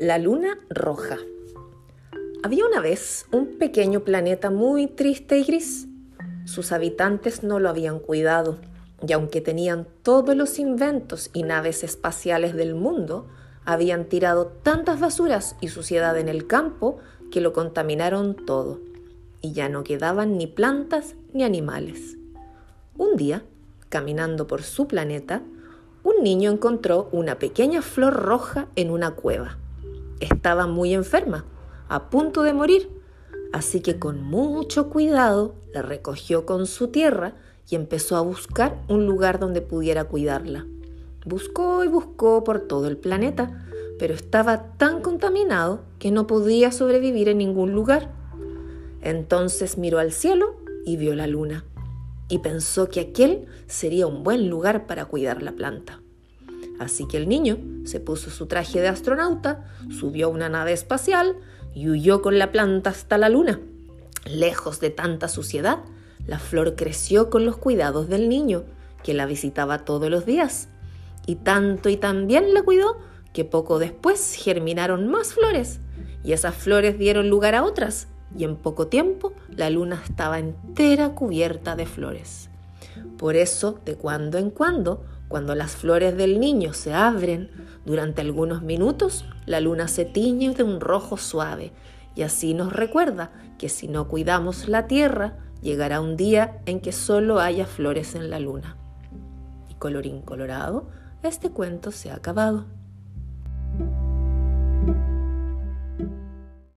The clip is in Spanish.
La luna roja. Había una vez un pequeño planeta muy triste y gris. Sus habitantes no lo habían cuidado, y aunque tenían todos los inventos y naves espaciales del mundo, habían tirado tantas basuras y suciedad en el campo que lo contaminaron todo, y ya no quedaban ni plantas ni animales. Un día, caminando por su planeta, un niño encontró una pequeña flor roja en una cueva estaba muy enferma, a punto de morir, así que con mucho cuidado la recogió con su tierra y empezó a buscar un lugar donde pudiera cuidarla. Buscó y buscó por todo el planeta, pero estaba tan contaminado que no podía sobrevivir en ningún lugar. Entonces miró al cielo y vio la luna, y pensó que aquel sería un buen lugar para cuidar la planta. Así que el niño se puso su traje de astronauta, subió a una nave espacial y huyó con la planta hasta la luna. Lejos de tanta suciedad, la flor creció con los cuidados del niño, que la visitaba todos los días. Y tanto y tan bien la cuidó que poco después germinaron más flores, y esas flores dieron lugar a otras, y en poco tiempo la luna estaba entera cubierta de flores. Por eso, de cuando en cuando, cuando las flores del niño se abren, durante algunos minutos la luna se tiñe de un rojo suave y así nos recuerda que si no cuidamos la tierra, llegará un día en que solo haya flores en la luna. Y colorín colorado, este cuento se ha acabado.